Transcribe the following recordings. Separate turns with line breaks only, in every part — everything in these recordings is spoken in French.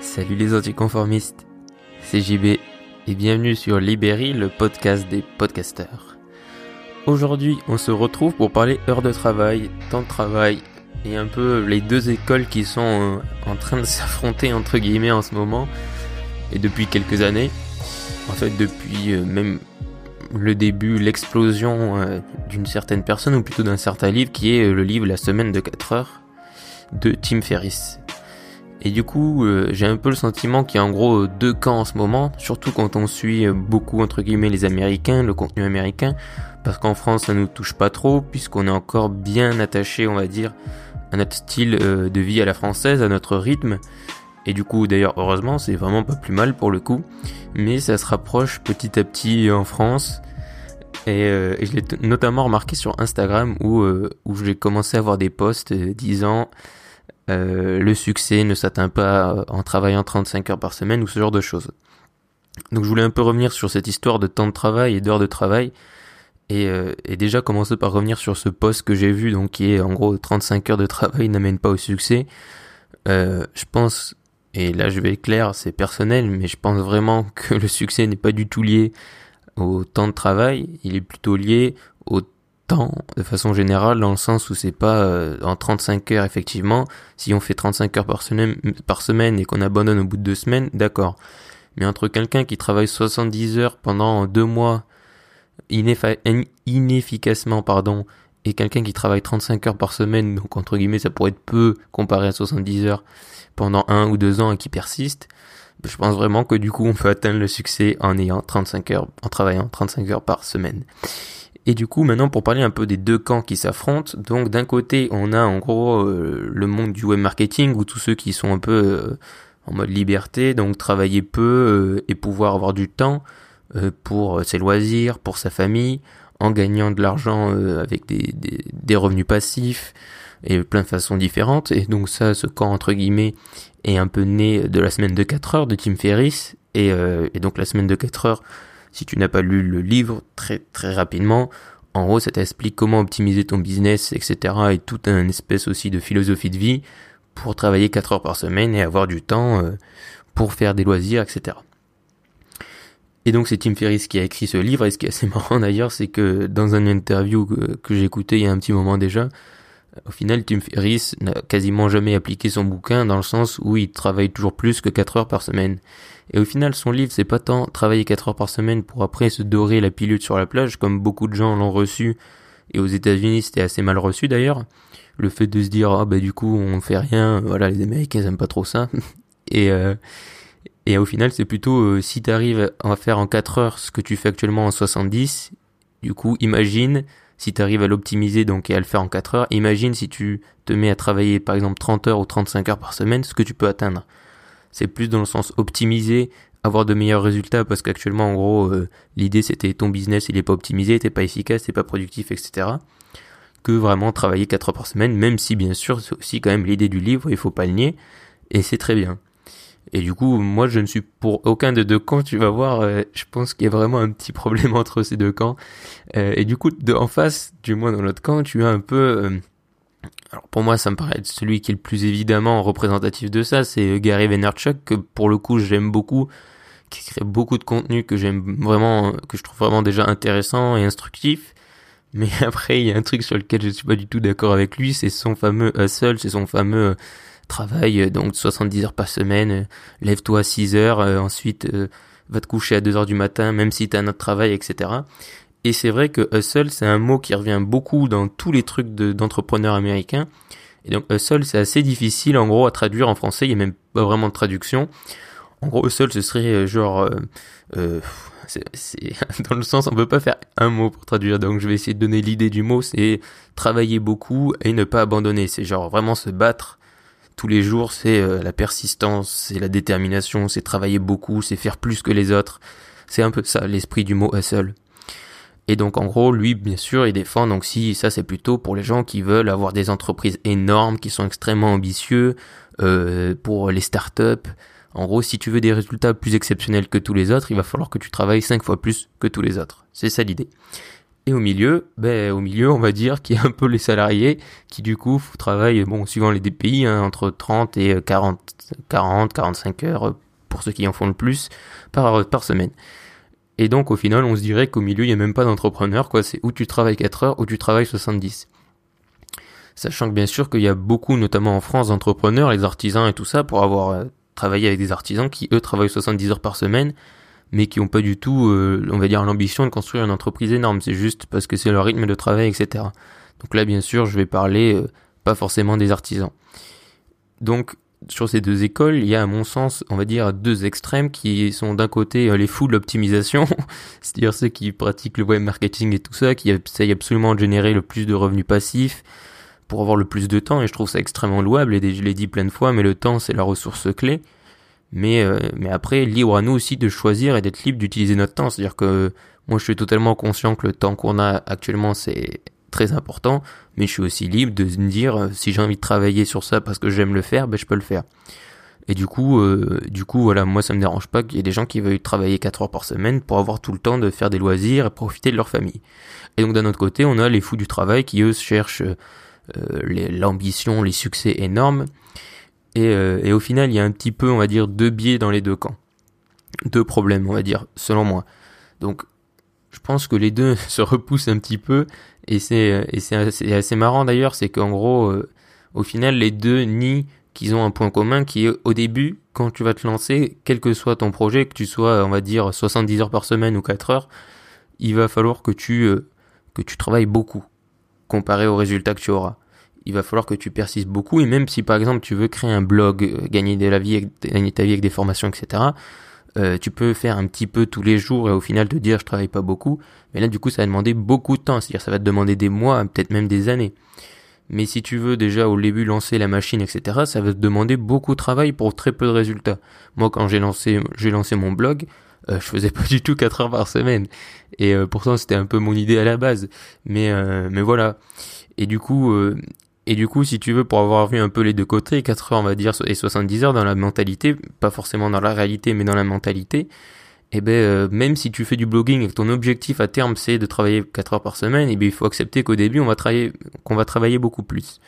Salut les anticonformistes, c'est JB et bienvenue sur Libéry, le podcast des podcasteurs. Aujourd'hui, on se retrouve pour parler heures de travail, temps de travail et un peu les deux écoles qui sont euh, en train de s'affronter entre guillemets en ce moment et depuis quelques années. En fait, depuis euh, même le début, l'explosion euh, d'une certaine personne ou plutôt d'un certain livre qui est le livre La semaine de 4 heures de Tim Ferriss. Et du coup, euh, j'ai un peu le sentiment qu'il y a en gros deux camps en ce moment, surtout quand on suit euh, beaucoup entre guillemets les Américains, le contenu américain, parce qu'en France ça nous touche pas trop, puisqu'on est encore bien attaché, on va dire, à notre style euh, de vie à la française, à notre rythme. Et du coup, d'ailleurs, heureusement, c'est vraiment pas plus mal pour le coup, mais ça se rapproche petit à petit en France. Et, et je l'ai notamment remarqué sur Instagram où, où j'ai commencé à avoir des posts disant euh, le succès ne s'atteint pas en travaillant 35 heures par semaine ou ce genre de choses. Donc je voulais un peu revenir sur cette histoire de temps de travail et d'heures de travail et, euh, déjà commencer par revenir sur ce poste que j'ai vu donc qui est en gros 35 heures de travail n'amène pas au succès. Euh, je pense et là je vais être clair, c'est personnel, mais je pense vraiment que le succès n'est pas du tout lié au temps de travail, il est plutôt lié au temps de façon générale dans le sens où c'est pas euh, en 35 heures effectivement. Si on fait 35 heures par semaine par semaine et qu'on abandonne au bout de deux semaines d'accord. Mais entre quelqu'un qui travaille 70 heures pendant deux mois inefficacement pardon et quelqu'un qui travaille 35 heures par semaine donc entre guillemets ça pourrait être peu comparé à 70 heures pendant un ou deux ans et qui persiste je pense vraiment que du coup on peut atteindre le succès en ayant 35 heures en travaillant 35 heures par semaine et du coup, maintenant, pour parler un peu des deux camps qui s'affrontent, donc d'un côté, on a en gros euh, le monde du web marketing, où tous ceux qui sont un peu euh, en mode liberté, donc travailler peu euh, et pouvoir avoir du temps pour ses loisirs, pour sa famille, en gagnant de l'argent avec des, des, revenus passifs et plein de façons différentes. Et donc ça, ce camp, entre guillemets, est un peu né de la semaine de 4 heures de Tim Ferriss. Et, et donc la semaine de 4 heures si tu n'as pas lu le livre très très rapidement, en gros ça t'explique comment optimiser ton business, etc. et tout un espèce aussi de philosophie de vie pour travailler 4 heures par semaine et avoir du temps euh, pour faire des loisirs, etc. Et donc c'est Tim Ferriss qui a écrit ce livre, et ce qui est assez marrant d'ailleurs, c'est que dans une interview que, que j'ai écouté il y a un petit moment déjà, au final Tim Ferriss n'a quasiment jamais appliqué son bouquin dans le sens où il travaille toujours plus que 4 heures par semaine. Et au final, son livre, c'est pas tant travailler 4 heures par semaine pour après se dorer la pilule sur la plage, comme beaucoup de gens l'ont reçu, et aux États-Unis, c'était assez mal reçu d'ailleurs. Le fait de se dire, ah bah du coup, on fait rien, voilà, les Américains aiment pas trop ça. et, euh, et au final, c'est plutôt, euh, si t'arrives à faire en 4 heures ce que tu fais actuellement en 70, du coup, imagine, si tu arrives à l'optimiser donc et à le faire en 4 heures, imagine si tu te mets à travailler par exemple 30 heures ou 35 heures par semaine, ce que tu peux atteindre c'est plus dans le sens optimiser, avoir de meilleurs résultats parce qu'actuellement en gros euh, l'idée c'était ton business il est pas optimisé, t'es pas efficace, t'es pas productif, etc. Que vraiment travailler 4 heures par semaine, même si bien sûr c'est aussi quand même l'idée du livre, il faut pas le nier, et c'est très bien. Et du coup, moi, je ne suis pour aucun des deux camps. Tu vas voir, euh, je pense qu'il y a vraiment un petit problème entre ces deux camps. Euh, et du coup, en face, du moins dans l'autre camp, tu as un peu alors pour moi, ça me paraît être celui qui est le plus évidemment représentatif de ça, c'est Gary Vaynerchuk que pour le coup j'aime beaucoup, qui crée beaucoup de contenu que j'aime vraiment, que je trouve vraiment déjà intéressant et instructif. Mais après, il y a un truc sur lequel je suis pas du tout d'accord avec lui, c'est son fameux hustle, c'est son fameux travail, donc 70 heures par semaine, lève-toi à 6 heures, euh, ensuite euh, va te coucher à 2 heures du matin, même si t'as un autre travail, etc. Et c'est vrai que hustle, c'est un mot qui revient beaucoup dans tous les trucs d'entrepreneurs américains. Et donc hustle, c'est assez difficile en gros à traduire en français, il n'y a même pas vraiment de traduction. En gros, hustle, ce serait euh, genre... Euh, euh c'est dans le sens, on peut pas faire un mot pour traduire, donc je vais essayer de donner l'idée du mot, c'est travailler beaucoup et ne pas abandonner. C'est genre vraiment se battre tous les jours, c'est euh, la persistance, c'est la détermination, c'est travailler beaucoup, c'est faire plus que les autres. C'est un peu ça l'esprit du mot hustle. Et donc en gros, lui, bien sûr, il défend, donc si ça c'est plutôt pour les gens qui veulent avoir des entreprises énormes, qui sont extrêmement ambitieux, euh, pour les startups. En gros, si tu veux des résultats plus exceptionnels que tous les autres, il va falloir que tu travailles cinq fois plus que tous les autres. C'est ça l'idée. Et au milieu, ben, au milieu, on va dire qu'il y a un peu les salariés qui, du coup, travaillent, bon, suivant les DPI, hein, entre 30 et 40, 40, 45 heures pour ceux qui en font le plus par, par semaine. Et donc, au final, on se dirait qu'au milieu, il n'y a même pas d'entrepreneur, quoi. C'est où tu travailles 4 heures, ou tu travailles 70. Sachant que bien sûr qu'il y a beaucoup, notamment en France, d'entrepreneurs, les artisans et tout ça, pour avoir euh, travaillé avec des artisans qui, eux, travaillent 70 heures par semaine, mais qui n'ont pas du tout, euh, on va dire, l'ambition de construire une entreprise énorme. C'est juste parce que c'est leur rythme de travail, etc. Donc là, bien sûr, je vais parler euh, pas forcément des artisans. Donc, sur ces deux écoles, il y a à mon sens, on va dire, deux extrêmes qui sont d'un côté euh, les fous de l'optimisation, c'est-à-dire ceux qui pratiquent le web marketing et tout ça, qui essayent absolument de générer le plus de revenus passifs pour avoir le plus de temps, et je trouve ça extrêmement louable, et je l'ai dit plein de fois, mais le temps c'est la ressource clé. Mais, euh, mais après, libre à nous aussi de choisir et d'être libre d'utiliser notre temps. C'est-à-dire que moi, je suis totalement conscient que le temps qu'on a actuellement, c'est très important, mais je suis aussi libre de me dire euh, si j'ai envie de travailler sur ça parce que j'aime le faire, ben je peux le faire. Et du coup, euh, du coup, voilà, moi ça me dérange pas qu'il y ait des gens qui veuillent travailler 4 heures par semaine pour avoir tout le temps de faire des loisirs et profiter de leur famille. Et donc d'un autre côté, on a les fous du travail qui eux cherchent l'ambition, les succès énormes euh, et, au final, il y a un petit peu, on va dire, deux biais dans les deux camps. Deux problèmes, on va dire, selon moi. Donc, je pense que les deux se repoussent un petit peu. Et c'est, c'est assez, marrant d'ailleurs, c'est qu'en gros, euh, au final, les deux nient qu'ils ont un point commun qui est au début, quand tu vas te lancer, quel que soit ton projet, que tu sois, on va dire, 70 heures par semaine ou 4 heures, il va falloir que tu, euh, que tu travailles beaucoup comparé aux résultats que tu auras il va falloir que tu persistes beaucoup. Et même si par exemple tu veux créer un blog, euh, gagner de la vie, gagner ta vie avec des formations, etc. Euh, tu peux faire un petit peu tous les jours et au final te dire je travaille pas beaucoup. Mais là du coup ça va demander beaucoup de temps. C'est-à-dire ça va te demander des mois, peut-être même des années. Mais si tu veux déjà au début lancer la machine, etc., ça va te demander beaucoup de travail pour très peu de résultats. Moi, quand j'ai lancé, j'ai lancé mon blog, euh, je faisais pas du tout 4 heures par semaine. Et pourtant, c'était un peu mon idée à la base. Mais, mais voilà. Et du coup, et du coup, si tu veux, pour avoir vu un peu les deux côtés, 4 heures, on va dire, et 70 heures dans la mentalité, pas forcément dans la réalité, mais dans la mentalité, eh ben, euh, même si tu fais du blogging et que ton objectif à terme c'est de travailler 4 heures par semaine, eh ben, il faut accepter qu'au début, on va travailler, qu'on va travailler beaucoup plus.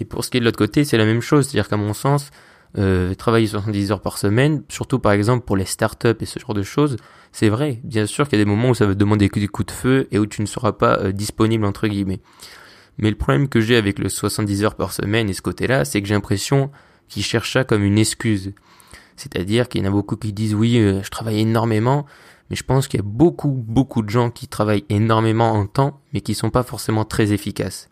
Et pour ce qui est de l'autre côté, c'est la même chose. C'est-à-dire qu'à mon sens, euh, travailler 70 heures par semaine, surtout par exemple pour les startups et ce genre de choses, c'est vrai. Bien sûr qu'il y a des moments où ça va te demander des coups de feu et où tu ne seras pas euh, disponible entre guillemets. Mais le problème que j'ai avec le 70 heures par semaine et ce côté-là, c'est que j'ai l'impression qu'ils cherchent ça comme une excuse. C'est-à-dire qu'il y en a beaucoup qui disent oui, euh, je travaille énormément, mais je pense qu'il y a beaucoup, beaucoup de gens qui travaillent énormément en temps, mais qui sont pas forcément très efficaces.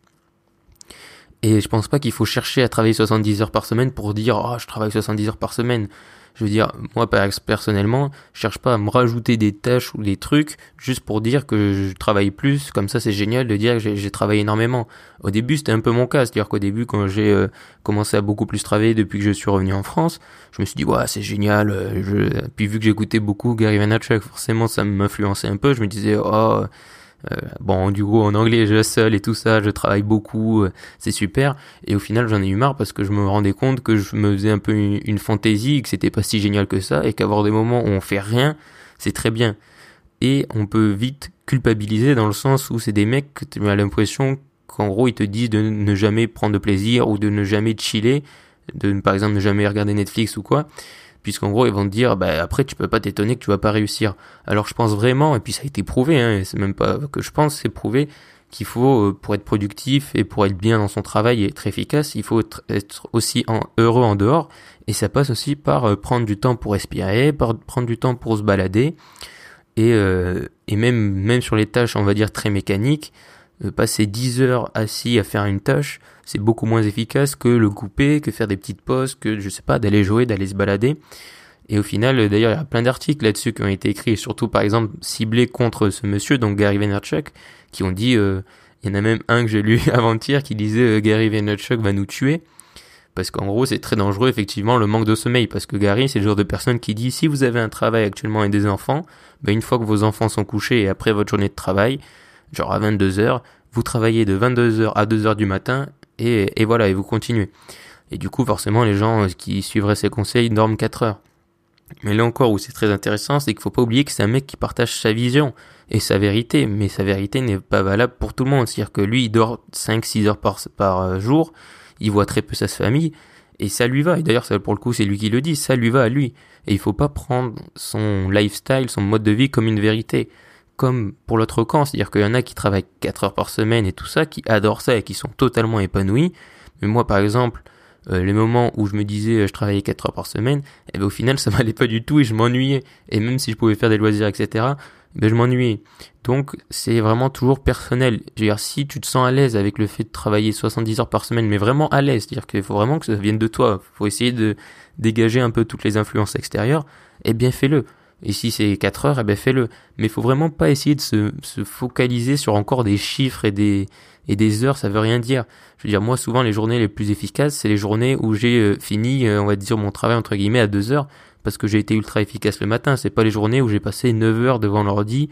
Et je pense pas qu'il faut chercher à travailler 70 heures par semaine pour dire, oh, je travaille 70 heures par semaine. Je veux dire, moi personnellement, je cherche pas à me rajouter des tâches ou des trucs juste pour dire que je travaille plus. Comme ça, c'est génial de dire que j'ai travaillé énormément. Au début, c'était un peu mon cas, c'est-à-dire qu'au début, quand j'ai euh, commencé à beaucoup plus travailler depuis que je suis revenu en France, je me suis dit ouais, c'est génial. Euh. Puis vu que j'écoutais beaucoup Gary Vaynerchuk, forcément, ça m'influençait un peu. Je me disais oh euh, bon, du coup, en anglais, je seul et tout ça, je travaille beaucoup, euh, c'est super. Et au final, j'en ai eu marre parce que je me rendais compte que je me faisais un peu une, fantaisie, que c'était pas si génial que ça, et qu'avoir des moments où on fait rien, c'est très bien. Et on peut vite culpabiliser dans le sens où c'est des mecs que tu as l'impression qu'en gros, ils te disent de ne jamais prendre de plaisir ou de ne jamais chiller, de par exemple ne jamais regarder Netflix ou quoi puisqu'en gros ils vont te dire bah après tu peux pas t'étonner que tu vas pas réussir. Alors je pense vraiment et puis ça a été prouvé hein, c'est même pas que je pense c'est prouvé qu'il faut euh, pour être productif et pour être bien dans son travail et être efficace, il faut être, aussi heureux en dehors et ça passe aussi par euh, prendre du temps pour respirer, prendre du temps pour se balader et euh, et même même sur les tâches on va dire très mécaniques passer 10 heures assis à faire une tâche, c'est beaucoup moins efficace que le couper, que faire des petites pauses, que je sais pas, d'aller jouer, d'aller se balader. Et au final, euh, d'ailleurs, il y a plein d'articles là-dessus qui ont été écrits, surtout par exemple ciblés contre ce monsieur, donc Gary Vaynerchuk, qui ont dit, euh, il y en a même un que j'ai lu avant-hier qui disait Gary Vaynerchuk va nous tuer. Parce qu'en gros, c'est très dangereux, effectivement, le manque de sommeil. Parce que Gary, c'est le genre de personne qui dit, si vous avez un travail actuellement et des enfants, ben une fois que vos enfants sont couchés et après votre journée de travail, genre à 22h, vous travaillez de 22h à 2h du matin, et, et voilà, et vous continuez. Et du coup, forcément, les gens euh, qui suivraient ces conseils dorment 4 heures. Mais là encore, où c'est très intéressant, c'est qu'il faut pas oublier que c'est un mec qui partage sa vision et sa vérité, mais sa vérité n'est pas valable pour tout le monde. C'est-à-dire que lui, il dort 5-6 heures par, euh, jour, il voit très peu sa famille, et ça lui va. Et d'ailleurs, pour le coup, c'est lui qui le dit, ça lui va à lui. Et il faut pas prendre son lifestyle, son mode de vie comme une vérité. Comme pour l'autre camp, c'est-à-dire qu'il y en a qui travaillent 4 heures par semaine et tout ça, qui adorent ça et qui sont totalement épanouis. Mais moi, par exemple, euh, les moments où je me disais euh, je travaillais 4 heures par semaine, eh ben, au final ça m'allait pas du tout et je m'ennuyais. Et même si je pouvais faire des loisirs, etc., ben, je m'ennuyais. Donc c'est vraiment toujours personnel. Je veux dire, si tu te sens à l'aise avec le fait de travailler 70 heures par semaine, mais vraiment à l'aise, c'est-à-dire qu'il faut vraiment que ça vienne de toi, faut essayer de dégager un peu toutes les influences extérieures, eh bien fais-le. Et si c'est 4 heures, eh ben fais-le. Mais il faut vraiment pas essayer de se, se focaliser sur encore des chiffres et des, et des heures, ça veut rien dire. Je veux dire, moi, souvent, les journées les plus efficaces, c'est les journées où j'ai euh, fini, euh, on va dire, mon travail, entre guillemets, à 2 heures, parce que j'ai été ultra efficace le matin. C'est pas les journées où j'ai passé 9 heures devant l'ordi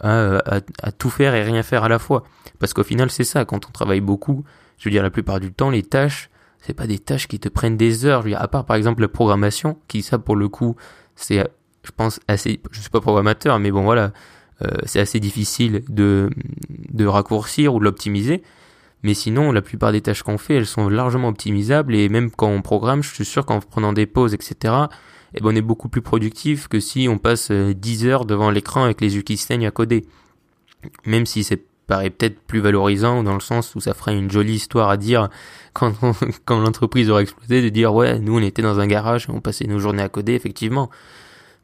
à, à, à, tout faire et rien faire à la fois. Parce qu'au final, c'est ça, quand on travaille beaucoup, je veux dire, la plupart du temps, les tâches, c'est pas des tâches qui te prennent des heures. Je veux dire, à part, par exemple, la programmation, qui, ça, pour le coup, c'est, je pense, assez, je suis pas programmateur, mais bon, voilà, euh, c'est assez difficile de, de raccourcir ou de l'optimiser. Mais sinon, la plupart des tâches qu'on fait, elles sont largement optimisables et même quand on programme, je suis sûr qu'en prenant des pauses, etc., eh ben, on est beaucoup plus productif que si on passe 10 euh, heures devant l'écran avec les yeux qui saignent à coder. Même si c'est paraît peut-être plus valorisant dans le sens où ça ferait une jolie histoire à dire quand, quand l'entreprise aura explosé de dire ouais nous on était dans un garage on passait nos journées à coder effectivement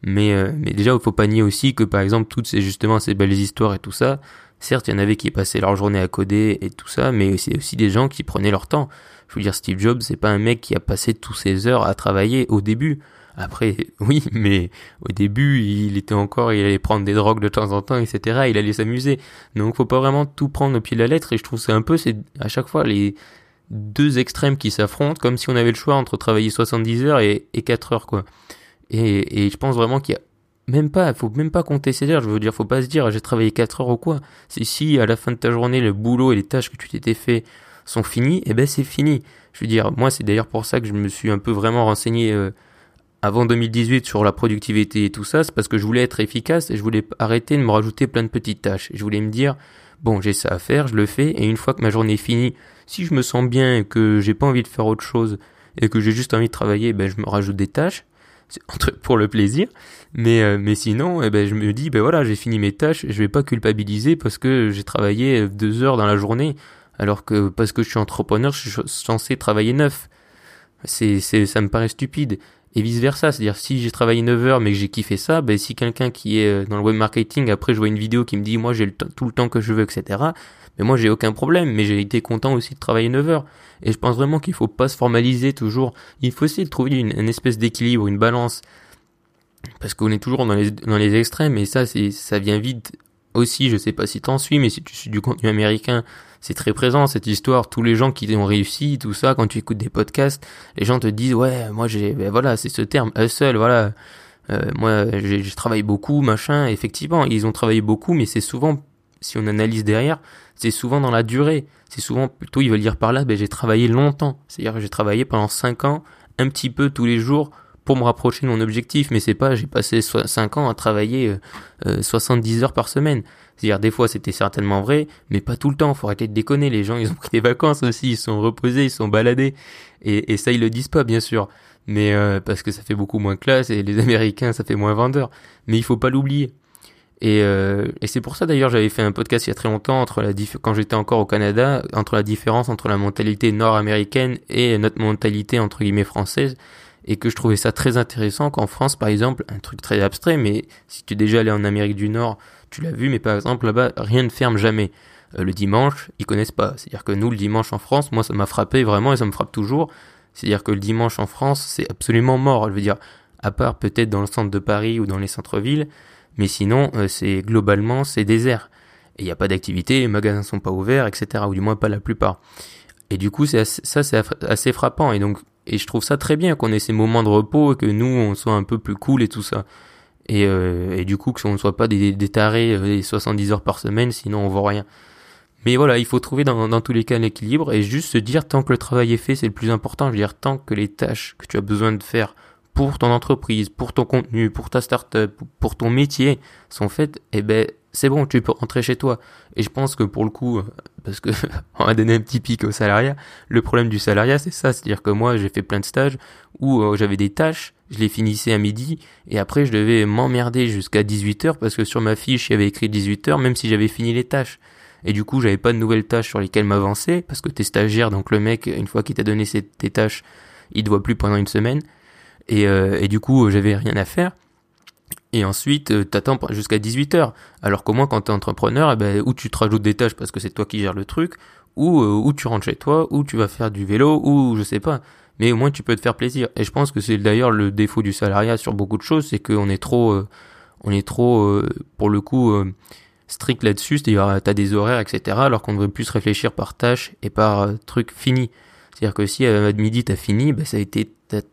mais, euh, mais déjà, il faut pas nier aussi que par exemple toutes ces justement ces belles histoires et tout ça, certes, il y en avait qui passaient leur journée à coder et tout ça, mais c'est aussi des gens qui prenaient leur temps. Je veux dire, Steve Jobs, c'est pas un mec qui a passé toutes ses heures à travailler au début. Après, oui, mais au début, il était encore, il allait prendre des drogues de temps en temps, etc. Il allait s'amuser. Donc, faut pas vraiment tout prendre au pied de la lettre. Et je trouve c'est un peu, c'est à chaque fois les deux extrêmes qui s'affrontent, comme si on avait le choix entre travailler 70 heures et, et 4 heures, quoi. Et, je pense vraiment qu'il y a même pas, faut même pas compter ces heures. Je veux dire, faut pas se dire j'ai travaillé 4 heures ou quoi. Si à la fin de ta journée le boulot et les tâches que tu t'étais fait sont finis, et eh ben c'est fini. Je veux dire, moi c'est d'ailleurs pour ça que je me suis un peu vraiment renseigné euh, avant 2018 sur la productivité et tout ça, c'est parce que je voulais être efficace et je voulais arrêter de me rajouter plein de petites tâches. Je voulais me dire bon j'ai ça à faire, je le fais et une fois que ma journée est finie, si je me sens bien et que j'ai pas envie de faire autre chose et que j'ai juste envie de travailler, ben je me rajoute des tâches pour le plaisir. Mais, euh, mais sinon, eh ben, je me dis, ben voilà, j'ai fini mes tâches, je vais pas culpabiliser parce que j'ai travaillé deux heures dans la journée, alors que parce que je suis entrepreneur, je suis censé travailler neuf. Ça me paraît stupide. Et vice versa, c'est-à-dire si j'ai travaillé 9 heures mais que j'ai kiffé ça, ben si quelqu'un qui est euh, dans le web marketing, après je vois une vidéo qui me dit moi j'ai le tout le temps que je veux, etc. Mais moi j'ai aucun problème, mais j'ai été content aussi de travailler 9 heures. Et je pense vraiment qu'il faut pas se formaliser toujours. Il faut essayer de trouver une, espèce d'équilibre, une balance. Parce qu'on est toujours dans les, dans les extrêmes, et ça, c'est, ça vient vite aussi, je sais pas si t'en suis, mais si tu suis du contenu américain, c'est très présent cette histoire. Tous les gens qui ont réussi, tout ça, quand tu écoutes des podcasts, les gens te disent ouais, moi j'ai, ben voilà, c'est ce terme hustle, voilà. Euh, moi, je travaille beaucoup, machin. Effectivement, ils ont travaillé beaucoup, mais c'est souvent, si on analyse derrière, c'est souvent dans la durée. C'est souvent plutôt, ils veulent dire par là, ben, j'ai travaillé longtemps. C'est-à-dire j'ai travaillé pendant 5 ans, un petit peu tous les jours, pour me rapprocher de mon objectif, mais c'est pas j'ai passé 5 ans à travailler euh, 70 euh, heures par semaine. C'est-à-dire des fois c'était certainement vrai, mais pas tout le temps, faut arrêter de déconner, les gens ils ont pris des vacances aussi, ils sont reposés, ils sont baladés, et, et ça ils le disent pas bien sûr, mais euh, parce que ça fait beaucoup moins classe, et les Américains ça fait moins vendeur, mais il faut pas l'oublier. Et, euh, et c'est pour ça d'ailleurs j'avais fait un podcast il y a très longtemps entre la quand j'étais encore au Canada entre la différence entre la mentalité nord-américaine et notre mentalité entre guillemets française et que je trouvais ça très intéressant qu'en France par exemple un truc très abstrait mais si tu es déjà allé en Amérique du Nord tu l'as vu mais par exemple là-bas rien ne ferme jamais. Euh, le dimanche ils connaissent pas. C'est à dire que nous le dimanche en France moi ça m'a frappé vraiment et ça me frappe toujours. C'est à dire que le dimanche en France c'est absolument mort. Je veux dire à part peut-être dans le centre de Paris ou dans les centres-villes mais sinon, euh, c'est globalement, c'est désert. Et il n'y a pas d'activité, les magasins sont pas ouverts, etc. Ou du moins pas la plupart. Et du coup, c'est ça, c'est assez frappant. Et donc, et je trouve ça très bien qu'on ait ces moments de repos et que nous, on soit un peu plus cool et tout ça. Et, euh, et du coup, que on ne soit pas des, des tarés euh, des 70 heures par semaine, sinon on voit rien. Mais voilà, il faut trouver dans, dans tous les cas l'équilibre et juste se dire tant que le travail est fait, c'est le plus important. Je veux dire, tant que les tâches que tu as besoin de faire pour ton entreprise, pour ton contenu, pour ta startup, pour ton métier sont faites, eh ben c'est bon, tu peux rentrer chez toi. Et je pense que pour le coup, euh, parce que on va donner un petit pic au salariat, le problème du salariat, c'est ça, c'est-à-dire que moi, j'ai fait plein de stages où euh, j'avais des tâches, je les finissais à midi, et après, je devais m'emmerder jusqu'à 18h, parce que sur ma fiche, il y avait écrit 18h, même si j'avais fini les tâches. Et du coup, j'avais pas de nouvelles tâches sur lesquelles m'avancer, parce que t'es stagiaire, donc le mec, une fois qu'il t'a donné tes tâches, il te voit plus pendant une semaine. Et, euh, et du coup, j'avais rien à faire. Et ensuite, euh, t'attends jusqu'à 18h. Alors qu'au moins, quand t'es entrepreneur, eh ben, ou tu te rajoutes des tâches parce que c'est toi qui gères le truc, ou, euh, ou tu rentres chez toi, ou tu vas faire du vélo, ou je sais pas. Mais au moins, tu peux te faire plaisir. Et je pense que c'est d'ailleurs le défaut du salariat sur beaucoup de choses, c'est qu'on est trop, euh, on est trop, euh, pour le coup, strict là-dessus. C'est-à-dire, t'as des horaires, etc. Alors qu'on devrait plus réfléchir par tâche et par truc fini. C'est-à-dire que si à midi t'as fini, ben ça a été,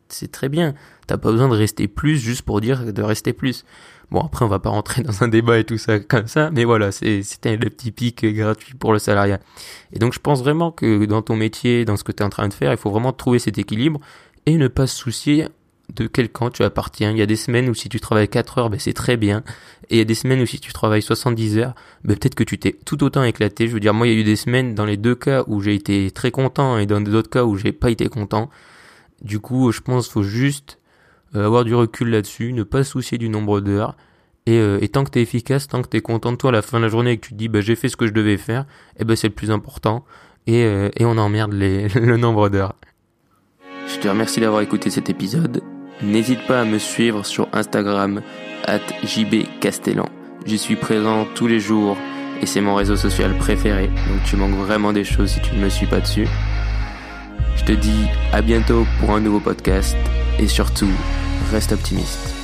c'est très bien. T'as pas besoin de rester plus juste pour dire de rester plus. Bon, après, on va pas rentrer dans un débat et tout ça comme ça, mais voilà, c'était le petit pic gratuit pour le salariat. Et donc, je pense vraiment que dans ton métier, dans ce que tu es en train de faire, il faut vraiment trouver cet équilibre et ne pas se soucier de quel camp tu appartiens. Il y a des semaines où si tu travailles 4 heures, ben c'est très bien. Et il y a des semaines où si tu travailles 70 heures, ben peut-être que tu t'es tout autant éclaté. Je veux dire, moi, il y a eu des semaines dans les deux cas où j'ai été très content et dans d'autres cas où j'ai pas été content. Du coup, je pense qu'il faut juste euh, avoir du recul là-dessus, ne pas se soucier du nombre d'heures. Et, euh, tant que t'es efficace, tant que t'es content de toi à la fin de la journée et que tu te dis bah j'ai fait ce que je devais faire, et eh ben c'est le plus important. Et, euh, et on emmerde le nombre d'heures. Je te remercie d'avoir écouté cet épisode. N'hésite pas à me suivre sur Instagram at jbcastellan. J'y suis présent tous les jours et c'est mon réseau social préféré. Donc tu manques vraiment des choses si tu ne me suis pas dessus. Je te dis à bientôt pour un nouveau podcast et surtout, reste optimiste.